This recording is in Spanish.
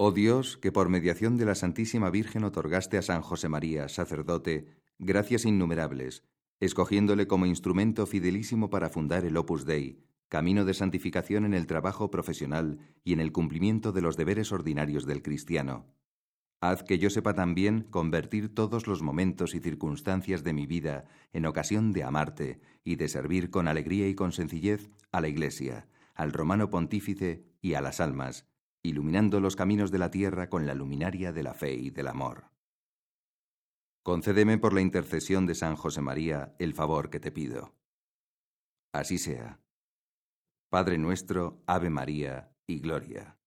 Oh Dios, que por mediación de la Santísima Virgen otorgaste a San José María, sacerdote, gracias innumerables, escogiéndole como instrumento fidelísimo para fundar el Opus Dei, camino de santificación en el trabajo profesional y en el cumplimiento de los deberes ordinarios del cristiano. Haz que yo sepa también convertir todos los momentos y circunstancias de mi vida en ocasión de amarte y de servir con alegría y con sencillez a la Iglesia, al romano pontífice y a las almas, iluminando los caminos de la tierra con la luminaria de la fe y del amor. Concédeme por la intercesión de San José María el favor que te pido. Así sea. Padre nuestro, Ave María y Gloria.